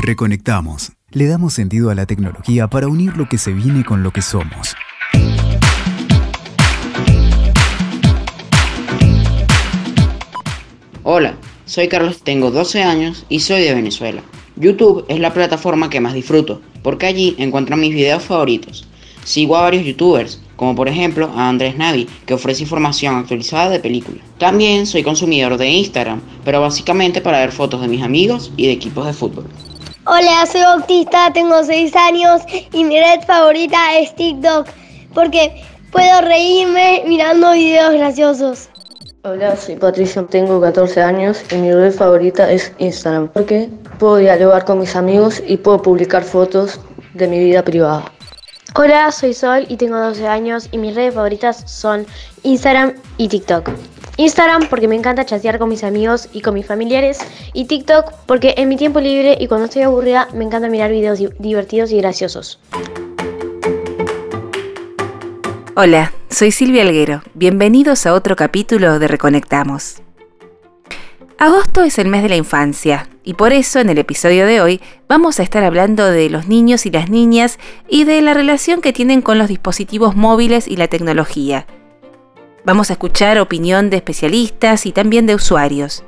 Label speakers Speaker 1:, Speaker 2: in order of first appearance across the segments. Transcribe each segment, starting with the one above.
Speaker 1: Reconectamos. Le damos sentido a la tecnología para unir lo que se viene con lo que somos.
Speaker 2: Hola, soy Carlos, tengo 12 años y soy de Venezuela. YouTube es la plataforma que más disfruto, porque allí encuentro mis videos favoritos. Sigo a varios youtubers, como por ejemplo a Andrés Navi, que ofrece información actualizada de películas. También soy consumidor de Instagram, pero básicamente para ver fotos de mis amigos y de equipos de fútbol.
Speaker 3: Hola, soy Bautista, tengo 6 años y mi red favorita es TikTok, porque puedo reírme mirando videos graciosos.
Speaker 4: Hola, soy Patricia, tengo 14 años y mi red favorita es Instagram, porque puedo dialogar con mis amigos y puedo publicar fotos de mi vida privada.
Speaker 5: Hola, soy Sol y tengo 12 años y mis redes favoritas son Instagram y TikTok. Instagram porque me encanta chatear con mis amigos y con mis familiares y TikTok porque en mi tiempo libre y cuando estoy aburrida me encanta mirar videos divertidos y graciosos.
Speaker 6: Hola, soy Silvia Alguero. Bienvenidos a otro capítulo de Reconectamos. Agosto es el mes de la infancia y por eso en el episodio de hoy vamos a estar hablando de los niños y las niñas y de la relación que tienen con los dispositivos móviles y la tecnología. Vamos a escuchar opinión de especialistas y también de usuarios.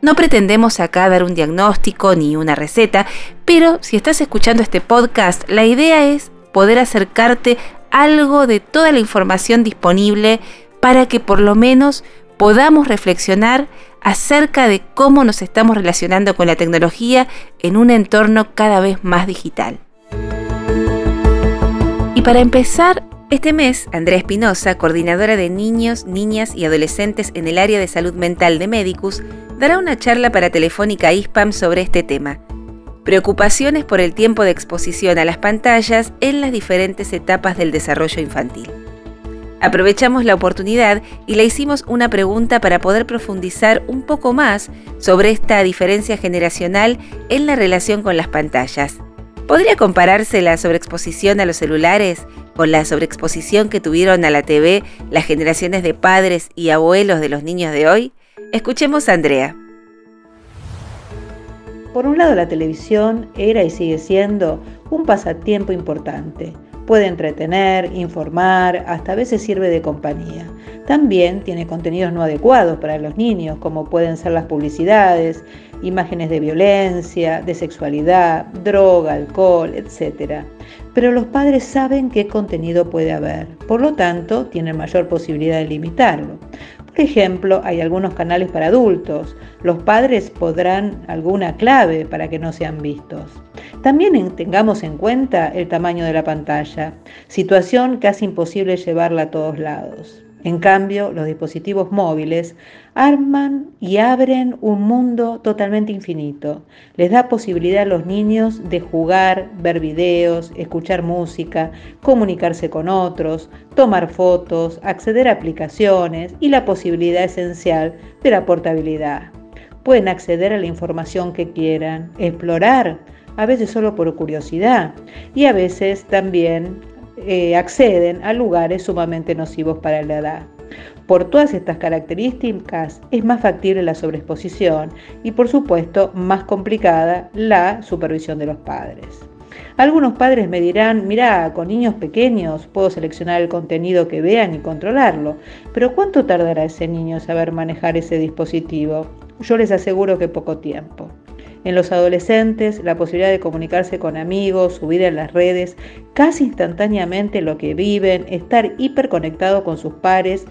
Speaker 6: No pretendemos acá dar un diagnóstico ni una receta, pero si estás escuchando este podcast, la idea es poder acercarte algo de toda la información disponible para que por lo menos podamos reflexionar acerca de cómo nos estamos relacionando con la tecnología en un entorno cada vez más digital. Y para empezar, este mes, Andrea Espinosa, coordinadora de niños, niñas y adolescentes en el área de salud mental de Medicus, dará una charla para Telefónica ISPAM sobre este tema. Preocupaciones por el tiempo de exposición a las pantallas en las diferentes etapas del desarrollo infantil. Aprovechamos la oportunidad y le hicimos una pregunta para poder profundizar un poco más sobre esta diferencia generacional en la relación con las pantallas. ¿Podría compararse la sobreexposición a los celulares con la sobreexposición que tuvieron a la TV las generaciones de padres y abuelos de los niños de hoy? Escuchemos a Andrea.
Speaker 7: Por un lado, la televisión era y sigue siendo un pasatiempo importante. Puede entretener, informar, hasta a veces sirve de compañía. También tiene contenidos no adecuados para los niños, como pueden ser las publicidades, imágenes de violencia, de sexualidad, droga, alcohol, etc. Pero los padres saben qué contenido puede haber, por lo tanto tienen mayor posibilidad de limitarlo. Por ejemplo, hay algunos canales para adultos. Los padres podrán alguna clave para que no sean vistos. También tengamos en cuenta el tamaño de la pantalla, situación casi imposible llevarla a todos lados. En cambio, los dispositivos móviles arman y abren un mundo totalmente infinito. Les da posibilidad a los niños de jugar, ver videos, escuchar música, comunicarse con otros, tomar fotos, acceder a aplicaciones y la posibilidad esencial de la portabilidad. Pueden acceder a la información que quieran, explorar, a veces solo por curiosidad y a veces también eh, acceden a lugares sumamente nocivos para la edad. Por todas estas características es más factible la sobreexposición y por supuesto más complicada la supervisión de los padres. Algunos padres me dirán, mira, con niños pequeños puedo seleccionar el contenido que vean y controlarlo, pero ¿cuánto tardará ese niño en saber manejar ese dispositivo? Yo les aseguro que poco tiempo. En los adolescentes, la posibilidad de comunicarse con amigos, subir en las redes, casi instantáneamente lo que viven, estar hiperconectado con sus pares,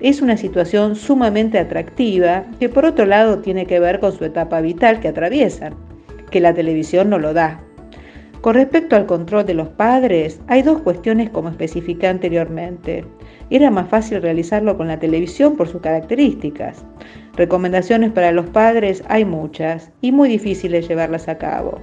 Speaker 7: es una situación sumamente atractiva que por otro lado tiene que ver con su etapa vital que atraviesan, que la televisión no lo da. Con respecto al control de los padres, hay dos cuestiones como especifiqué anteriormente. Era más fácil realizarlo con la televisión por sus características. Recomendaciones para los padres hay muchas y muy difíciles llevarlas a cabo.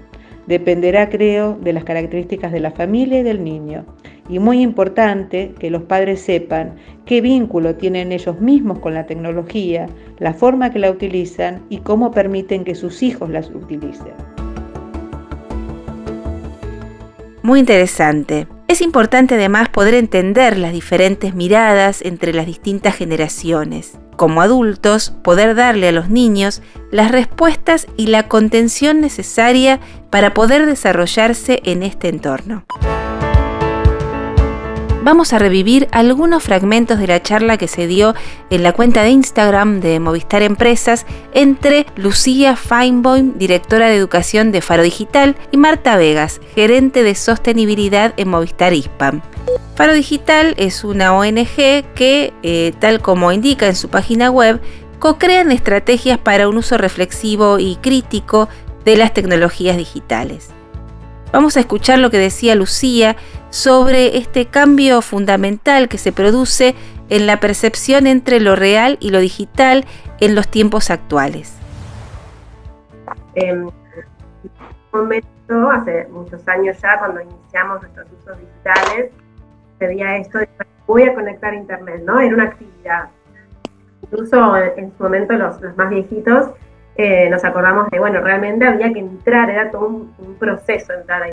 Speaker 7: Dependerá, creo, de las características de la familia y del niño. Y muy importante que los padres sepan qué vínculo tienen ellos mismos con la tecnología, la forma que la utilizan y cómo permiten que sus hijos las utilicen.
Speaker 6: Muy interesante. Es importante además poder entender las diferentes miradas entre las distintas generaciones. como adultos, poder darle a los niños las respuestas y la contención necesaria para poder desarrollarse en este entorno vamos a revivir algunos fragmentos de la charla que se dio en la cuenta de Instagram de Movistar Empresas entre Lucía Feinboim, directora de educación de Faro Digital, y Marta Vegas, gerente de sostenibilidad en Movistar ISPAM. Faro Digital es una ONG que, eh, tal como indica en su página web, co-crean estrategias para un uso reflexivo y crítico de las tecnologías digitales. Vamos a escuchar lo que decía Lucía sobre este cambio fundamental que se produce en la percepción entre lo real y lo digital en los tiempos actuales.
Speaker 8: En un momento, hace muchos años ya, cuando iniciamos nuestros usos digitales, pedía esto de voy a conectar a internet, ¿no? Era una actividad. Incluso en su momento los, los más viejitos eh, nos acordamos de, bueno, realmente había que entrar, era todo un, proceso entrar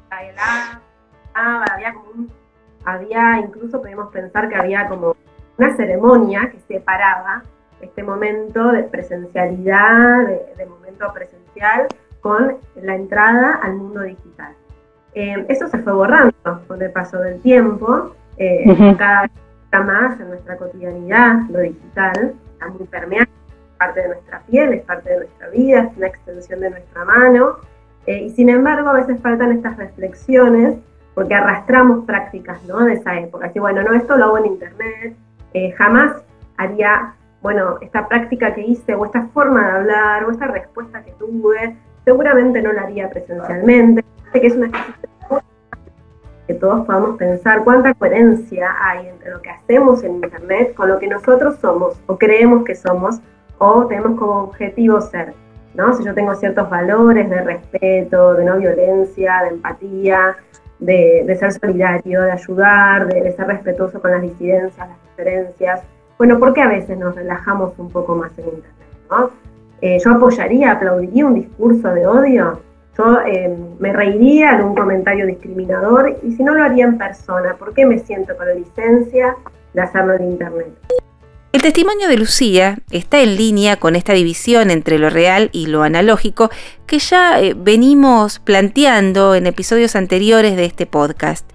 Speaker 8: había como un, había, incluso podemos pensar que había como una ceremonia que separaba este momento de presencialidad, de, momento presencial, con la entrada al mundo digital. Eh, eso se fue borrando con el paso del tiempo, eh, cada vez más en nuestra cotidianidad, lo digital, está muy permeable parte de nuestra piel, es parte de nuestra vida, es una extensión de nuestra mano. Eh, y sin embargo, a veces faltan estas reflexiones porque arrastramos prácticas ¿no? de esa época. Así, bueno, no, esto lo hago en internet, eh, jamás haría, bueno, esta práctica que hice o esta forma de hablar o esta respuesta que tuve, seguramente no la haría presencialmente. Que que todos podamos pensar cuánta coherencia hay entre lo que hacemos en internet con lo que nosotros somos o creemos que somos o tenemos como objetivo ser, ¿no? Si yo tengo ciertos valores de respeto, de no violencia, de empatía, de, ser solidario, de ayudar, de, ser respetuoso con las disidencias, las diferencias, bueno, ¿por qué a veces nos relajamos un poco más en Internet, ¿no? Eh, yo apoyaría, aplaudiría un discurso de odio, yo eh, me reiría de un comentario discriminador y si no lo haría en persona, ¿por qué me siento con la licencia de hacerlo en Internet?
Speaker 6: El testimonio de Lucía está en línea con esta división entre lo real y lo analógico que ya eh, venimos planteando en episodios anteriores de este podcast.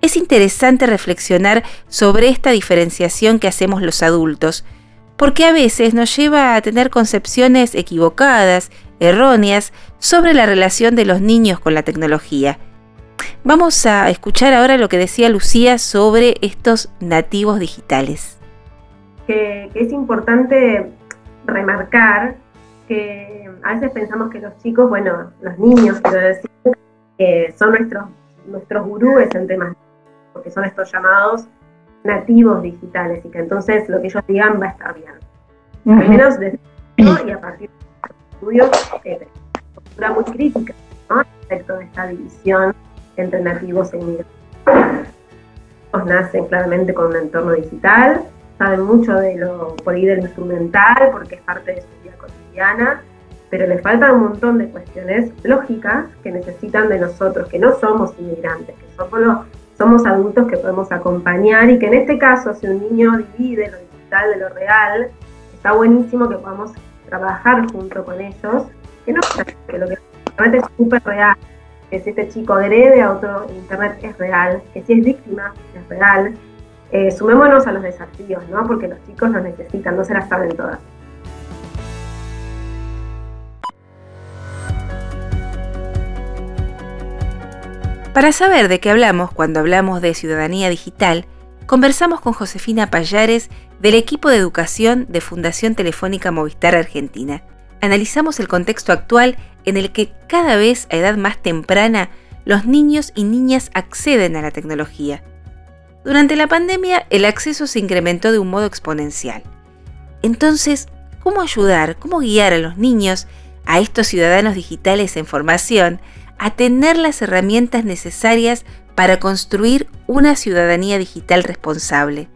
Speaker 6: Es interesante reflexionar sobre esta diferenciación que hacemos los adultos, porque a veces nos lleva a tener concepciones equivocadas, erróneas, sobre la relación de los niños con la tecnología. Vamos a escuchar ahora lo que decía Lucía sobre estos nativos digitales
Speaker 8: que, es importante remarcar que a veces pensamos que los chicos, bueno, los niños, quiero decir, son nuestros, nuestros gurúes en temas, porque son estos llamados nativos digitales y que entonces lo que ellos digan va a estar bien. Al menos desde y a partir de estudios, eh, postura muy crítica ¿no? respecto de esta división entre nativos e inmigrantes. nacen claramente con un entorno digital, saben mucho de lo, por ahí del instrumental, porque es parte de su vida cotidiana, pero les falta un montón de cuestiones lógicas que necesitan de nosotros, que no somos inmigrantes, que somos, somos adultos que podemos acompañar y que en este caso, si un niño divide lo digital de lo real, está buenísimo que podamos trabajar junto con ellos, que no que lo que realmente es súper real, que si este chico agrede a otro internet es real, que si es víctima es real, eh, sumémonos a los desafíos, ¿no? Porque los chicos los necesitan, no se las saben todas.
Speaker 6: Para saber de qué hablamos cuando hablamos de ciudadanía digital, conversamos con Josefina Payares del equipo de educación de Fundación Telefónica Movistar Argentina. Analizamos el contexto actual en el que cada vez a edad más temprana los niños y niñas acceden a la tecnología durante la pandemia el acceso se incrementó de un modo exponencial. Entonces, ¿cómo ayudar, cómo guiar a los niños, a estos ciudadanos digitales en formación, a tener las herramientas necesarias para construir una ciudadanía digital responsable?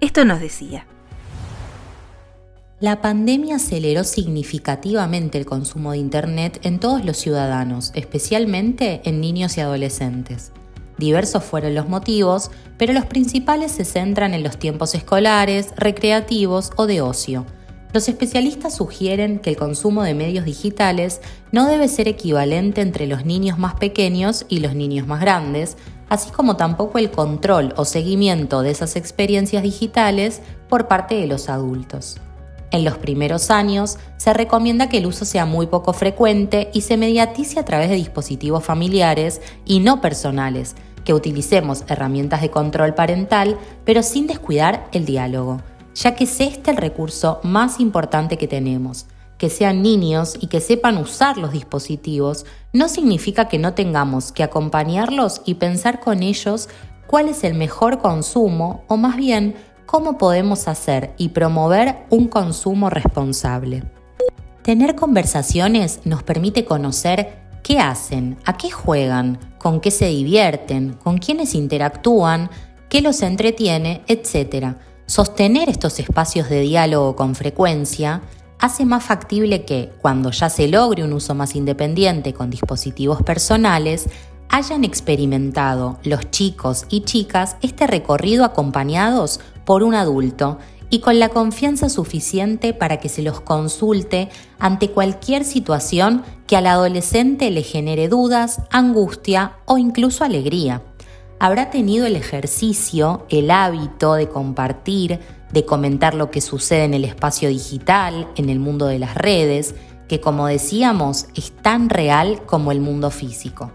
Speaker 6: Esto nos decía.
Speaker 9: La pandemia aceleró significativamente el consumo de Internet en todos los ciudadanos, especialmente en niños y adolescentes. Diversos fueron los motivos, pero los principales se centran en los tiempos escolares, recreativos o de ocio. Los especialistas sugieren que el consumo de medios digitales no debe ser equivalente entre los niños más pequeños y los niños más grandes, así como tampoco el control o seguimiento de esas experiencias digitales por parte de los adultos. En los primeros años se recomienda que el uso sea muy poco frecuente y se mediatice a través de dispositivos familiares y no personales, que utilicemos herramientas de control parental, pero sin descuidar el diálogo, ya que es este el recurso más importante que tenemos. Que sean niños y que sepan usar los dispositivos no significa que no tengamos que acompañarlos y pensar con ellos cuál es el mejor consumo o más bien cómo podemos hacer y promover un consumo responsable. Tener conversaciones nos permite conocer qué hacen, a qué juegan, con qué se divierten, con quiénes interactúan, qué los entretiene, etc. Sostener estos espacios de diálogo con frecuencia hace más factible que, cuando ya se logre un uso más independiente con dispositivos personales, hayan experimentado los chicos y chicas este recorrido acompañados por un adulto y con la confianza suficiente para que se los consulte ante cualquier situación que al adolescente le genere dudas, angustia o incluso alegría. Habrá tenido el ejercicio, el hábito de compartir, de comentar lo que sucede en el espacio digital, en el mundo de las redes, que como decíamos es tan real como el mundo físico.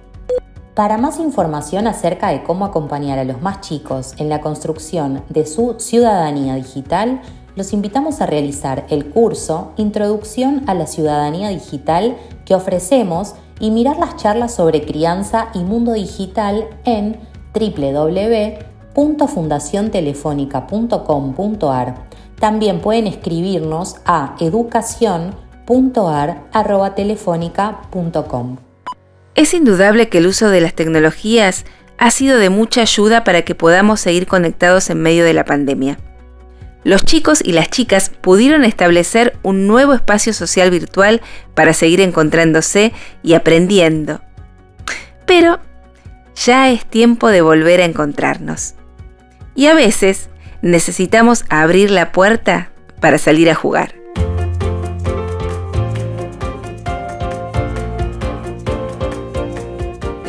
Speaker 9: Para más información acerca de cómo acompañar a los más chicos en la construcción de su ciudadanía digital, los invitamos a realizar el curso Introducción a la Ciudadanía Digital que ofrecemos y mirar las charlas sobre crianza y mundo digital en www.fundaciontelefónica.com.ar. También pueden escribirnos a educación.ar.telefónica.com.
Speaker 6: Es indudable que el uso de las tecnologías ha sido de mucha ayuda para que podamos seguir conectados en medio de la pandemia. Los chicos y las chicas pudieron establecer un nuevo espacio social virtual para seguir encontrándose y aprendiendo. Pero ya es tiempo de volver a encontrarnos. Y a veces necesitamos abrir la puerta para salir a jugar.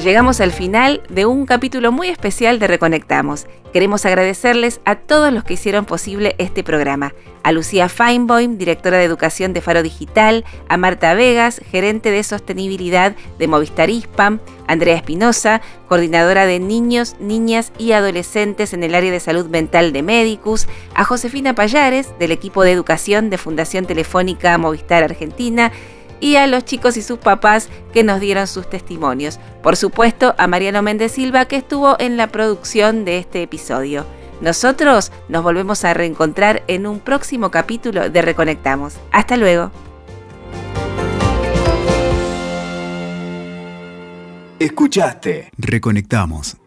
Speaker 6: Llegamos al final de un capítulo muy especial de Reconectamos. Queremos agradecerles a todos los que hicieron posible este programa. A Lucía Feinboim, directora de educación de Faro Digital, a Marta Vegas, gerente de sostenibilidad de Movistar ISPAM, Andrea Espinosa, coordinadora de niños, niñas y adolescentes en el área de salud mental de Medicus, a Josefina Payares, del equipo de educación de Fundación Telefónica Movistar Argentina, y a los chicos y sus papás que nos dieron sus testimonios. Por supuesto, a Mariano Méndez Silva que estuvo en la producción de este episodio. Nosotros nos volvemos a reencontrar en un próximo capítulo de Reconectamos. Hasta luego.
Speaker 1: Escuchaste. Reconectamos